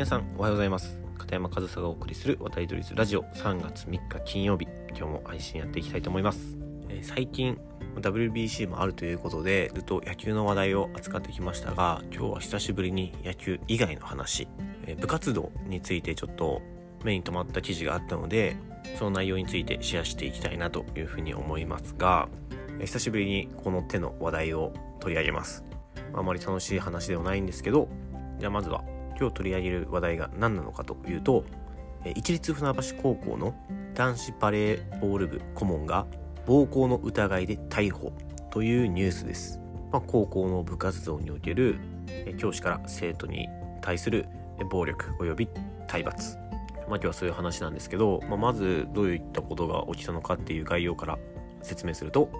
皆さんおはようございます。片山和沙がお送りする渡り鳥ズラジオ。3月3日金曜日。今日も配信やっていきたいと思います、えー、最近 WBC もあるということでずっと野球の話題を扱ってきましたが今日は久しぶりに野球以外の話、えー、部活動についてちょっと目に留まった記事があったのでその内容についてシェアしていきたいなというふうに思いますが、え、久しぶりにこの手の話題を取り上げます。あまり楽しい話ではないんですけどじゃあまずは今日取り上げる話題が何なのかというと一律船橋高校の男子バレーボール部顧問が暴行の疑いで逮捕というニュースです、まあ、高校の部活動における教師から生徒に対する暴力及び体罰。まあ、今日はそういう話なんですけど、まあ、まずどういったことが起きたのかっていう概要から説明すると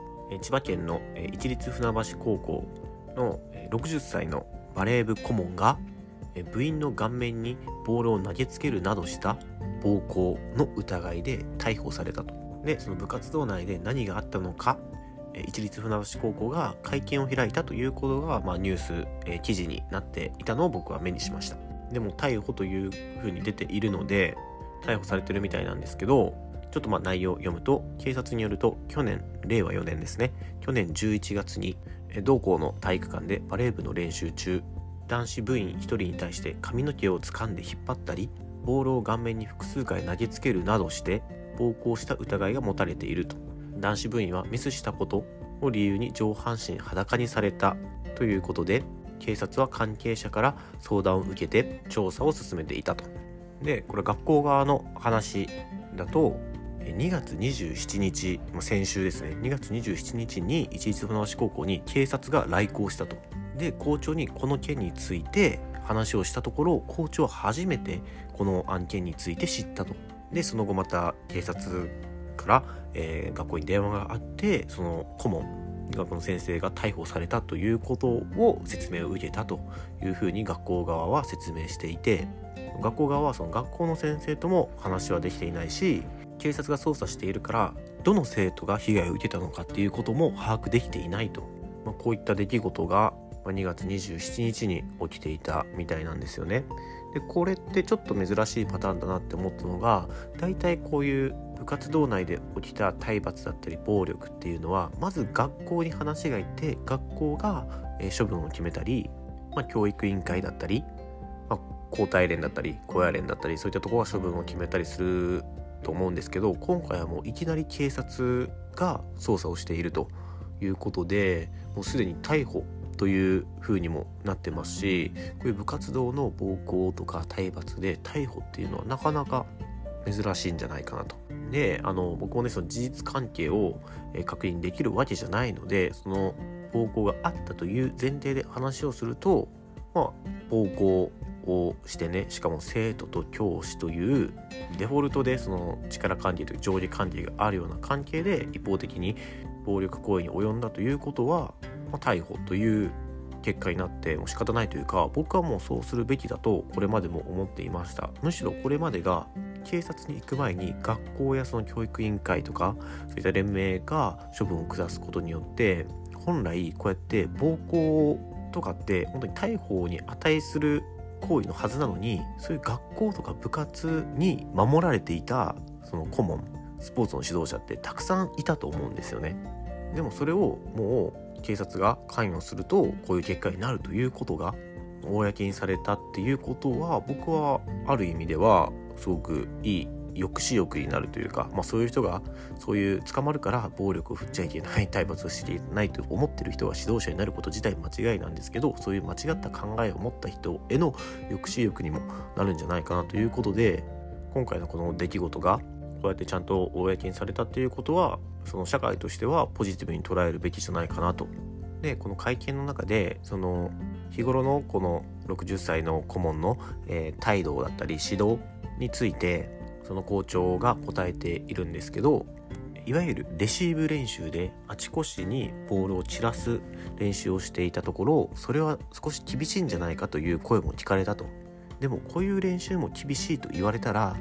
千葉県の一律船橋高校の60歳のバレー部顧問が部員の顔面にボールを投げつけるなどした暴行の疑いで逮捕されたと。で、その部活動内で何があったのか、一律船橋高校が会見を開いたということが、まあ、ニュース、え記事になっていたのを僕は目にしました。でも逮捕というふうに出ているので、逮捕されてるみたいなんですけど、ちょっとまあ内容を読むと、警察によると、去年、令和4年ですね、去年11月に、同校の体育館でバレー部の練習中、男子部員1人に対して髪の毛を掴んで引っ張ったりボールを顔面に複数回投げつけるなどして暴行した疑いが持たれていると。男子部員はミスしたことを理由に上半身裸にされた。ということで警察は関係者から相談を受けて調査を進めていたと。でこれ学校側の話だと2月27日先週ですね。2月27日に一律船橋高校に警察が来校したと。で校長にこの件について話をしたところ校長は初めてこの案件について知ったと。でその後また警察から、えー、学校に電話があってその顧問学校の先生が逮捕されたということを説明を受けたというふうに学校側は説明していて学校側はその学校の先生とも話はできていないし警察が捜査しているからどの生徒が被害を受けたのかっていうことも把握できていないと、まあ、こういった出来事が2月27日に起きていたみたいなんですよね。でこれってちょっと珍しいパターンだなって思ったのが大体こういう部活動内で起きた体罰だったり暴力っていうのはまず学校に話がいって学校が処分を決めたり、まあ、教育委員会だったり、まあ、交代連だったり高野連だったりそういったところが処分を決めたりすると思うんですけど今回はもういきなり警察が捜査をしているということでもうすでに逮捕という風にもなってますしこういう部活動の暴行とか体罰で逮捕っていうのはなかなか珍しいんじゃないかなと。であの僕もねその事実関係を確認できるわけじゃないのでその暴行があったという前提で話をするとまあ暴行をしてねしかも生徒と教師というデフォルトでその力関係という上下関係があるような関係で一方的に暴力行為に及んだということはまあ、逮捕という結果になってもう仕方ないというか僕はもうそうするべきだとこれまでも思っていました。むしろこれまでが警察に行く前に学校やその教育委員会とかそういった連盟が処分を下すことによって本来こうやって暴行とかって本当に逮捕に値する行為のはずなのにそういう学校とか部活に守られていたその顧問スポーツの指導者ってたくさんいたと思うんですよね。でもそれをもう警察が関与するとこういう結果になるということが公にされたっていうことは僕はある意味ではすごくいい抑止力になるというか、まあ、そういう人がそういう捕まるから暴力を振っちゃいけない体罰をしていないと思ってる人が指導者になること自体間違いなんですけどそういう間違った考えを持った人への抑止力にもなるんじゃないかなということで今回のこの出来事がこうやってちゃんと公にされたっていうことはその社会としてはポジティブに捉えるべきじゃないかなと。でこの会見の中でその日頃のこの60歳の顧問の、えー、態度だったり指導についてその校長が答えているんですけどいわゆるレシーブ練習であちこちにボールを散らす練習をしていたところそれは少し厳しいんじゃないかという声も聞かれたとでもこういう練習も厳しいと言われたら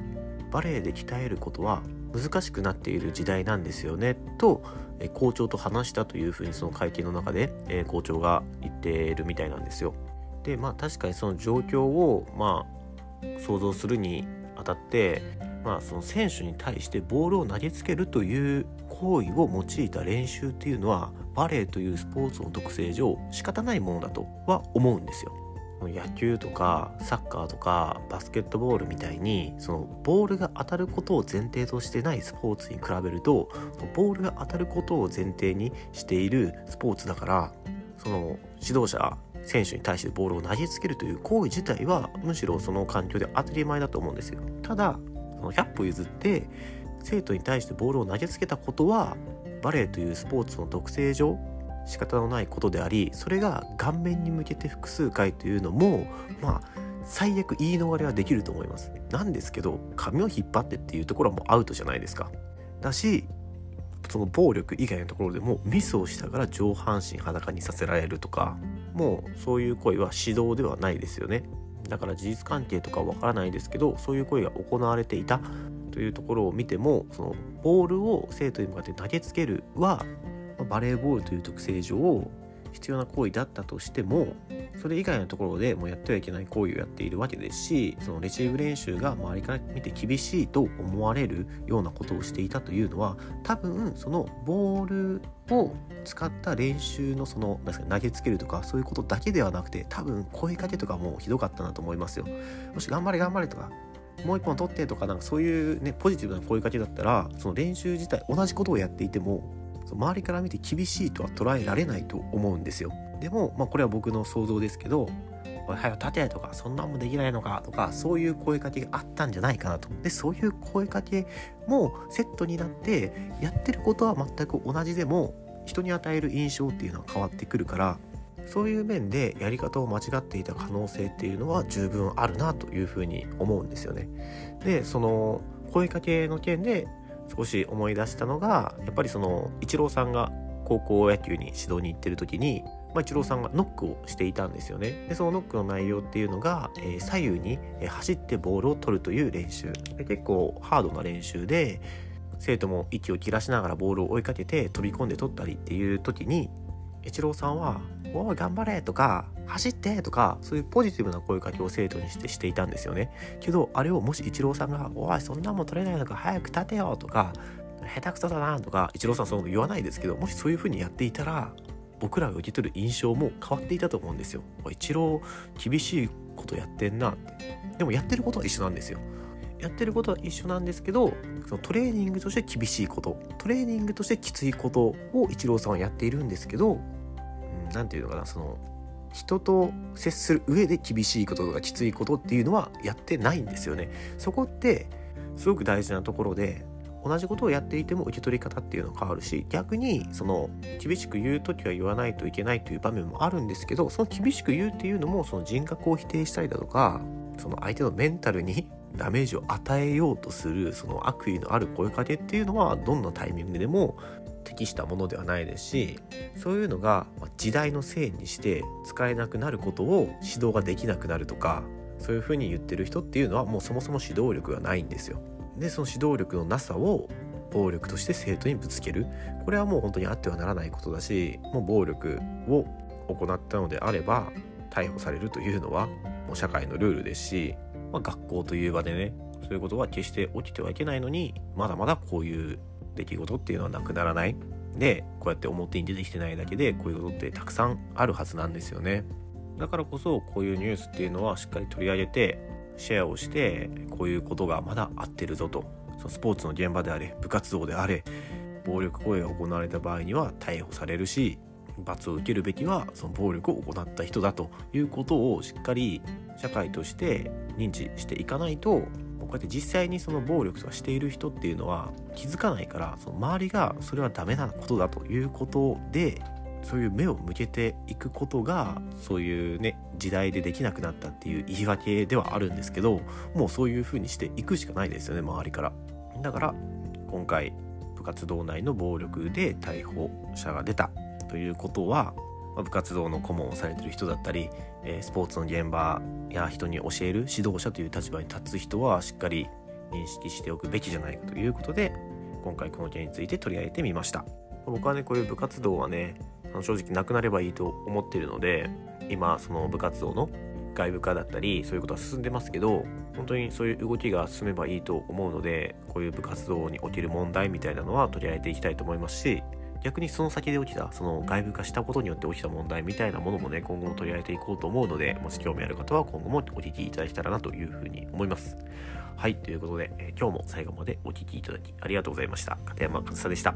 バレエで鍛えることは難しくなっている時代なんですよねと、校長と話したというふうにその会見の中で、校長が言っているみたいなんですよ。でまあ確かにその状況をまあ想像するにあたってまあその選手に対してボールを投げつけるという行為を用いた練習っていうのはバレーというスポーツの特性上仕方ないものだとは思うんですよ。野球とかサッカーとかバスケットボールみたいにそのボールが当たることを前提としてないスポーツに比べるとボールが当たることを前提にしているスポーツだからその指導者選手に対してボールを投げつけるという行為自体はむしろその環境で当たり前だと思うんですよ。ただその100歩譲って生徒に対してボールを投げつけたことはバレーというスポーツの特性上仕方のないことでありそれが顔面に向けて複数回というのもまあ最悪言い逃れはできると思います。なんですけど髪を引っ張ってっていうところはもうアウトじゃないですか。だしその暴力以外のところでもミスをしたから上半身裸にさせられるとかもうそういう行為は指導ではないですよね。だから事実関係とかわからないですけどそういう行為が行われていたというところを見てもそのボールを生徒に向かって投げつけるはバレーボールという特性上必要な行為だったとしてもそれ以外のところでもうやってはいけない行為をやっているわけですしそのレシーブ練習が周りから見て厳しいと思われるようなことをしていたというのは多分そのボールを使った練習のそのなんか投げつけるとかそういうことだけではなくて多分声かけとかもひどかったなと思いますよ。もし頑張れ頑張れとかもう一本取ってとかなんかそういうねポジティブな声かけだったらその練習自体同じことをやっていても周りから見て厳しいとは捉えられないと思うんですよでも、まあ、これは僕の想像ですけど「おい早く立て!」とか「そんなんもできないのか」とかそういう声かけがあったんじゃないかなとでそういう声かけもセットになってやってることは全く同じでも人に与える印象っていうのは変わってくるからそういう面でやり方を間違っていた可能性っていうのは十分あるなというふうに思うんですよね。でその声かけの件で少し思い出したのがやっぱりそのイチローさんが高校野球に指導に行ってる時に、まあ、イチローさんがノックをしていたんですよね。でそのノックの内容っていうのが、えー、左右に走ってボールを取るという練習。で結構ハードな練習で生徒も息を切らしながらボールを追いかけて飛び込んで取ったりっていう時にイチローさんは「おい頑張れ!」とか「走って!」とかそういうポジティブな声かけを生徒にしてしていたんですよねけどあれをもしイチローさんが「おいそんなもん取れないのか早く立てよ!」とか「下手くそだな!」とかイチローさんそういうの言わないですけどもしそういう風にやっていたら僕らが受け取る印象も変わっていたと思うんですよ。イチロー厳しいことやってんなってでもやってることは一緒なんですよ。やってることは一緒なんですけどそのトレーニングとして厳しいことトレーニングとしてきついことをイチローさんはやっているんですけど何、て言うのかなその人と接する上で厳しいこととかきついことっていうのはやってないんですよね。そこってすごく大事なところで同じことをやっていても受け取り方っていうのは変わるし逆にその厳しく言う時は言わないといけないという場面もあるんですけどその厳しく言うっていうのもその人格を否定したりだとかその相手のメンタルに ダメージを与えようとするその悪意のある声かけっていうのはどんなタイミングでも適したものではないですしそういうのが時代のせいにして使えなくなることを指導ができなくなるとかそういうふうに言ってる人っていうのはもうそもそも指導力がないんですよ。でその指導力のなさを暴力として生徒にぶつけるこれはもう本当にあってはならないことだしもう暴力を行ったのであれば逮捕されるというのはもう社会のルールですし、まあ、学校という場でねそういうことは決して起きてはいけないのにまだまだこういう出来事っていうのはなくならない。でこうやって表に出てきてないだけでこういうことってたくさんあるはずなんですよね。だからこそこういうニュースっていうのはしっかり取り上げてシェアをしてこういうことがまだ合ってるぞと。そのスポーツの現場であれ部活動であれ暴力行為が行われた場合には逮捕されるし罰を受けるべきはその暴力を行った人だということをしっかり社会として認知していかないとうやって実際にその暴力とかしている人っていうのは気づかないからその周りがそれはダメなことだということでそういう目を向けていくことがそういうね時代でできなくなったっていう言い訳ではあるんですけどもうそういう風にしていくしかないですよね周りから。だから今回部活動内の暴力で逮捕者が出たということは部活動の顧問をされてる人だったりスポーツの現場や人に教える指導者という立場に立つ人はしっかり認識しておくべきじゃないかということで今回この件について取り上げてみました。僕はねこういう部活動はね正直なくなればいいと思ってるので今その部活動の外部化だったりそういうことは進んでますけど本当にそういう動きが進めばいいと思うのでこういう部活動に起きる問題みたいなのは取り上げていきたいと思いますし逆にその先で起きたその外部化したことによって起きた問題みたいなものもね今後も取り上げていこうと思うのでもし興味ある方は今後もお聞きいただけたらなというふうに思います。はいということで、えー、今日も最後までお聞きいただきありがとうございました。片山和沙でした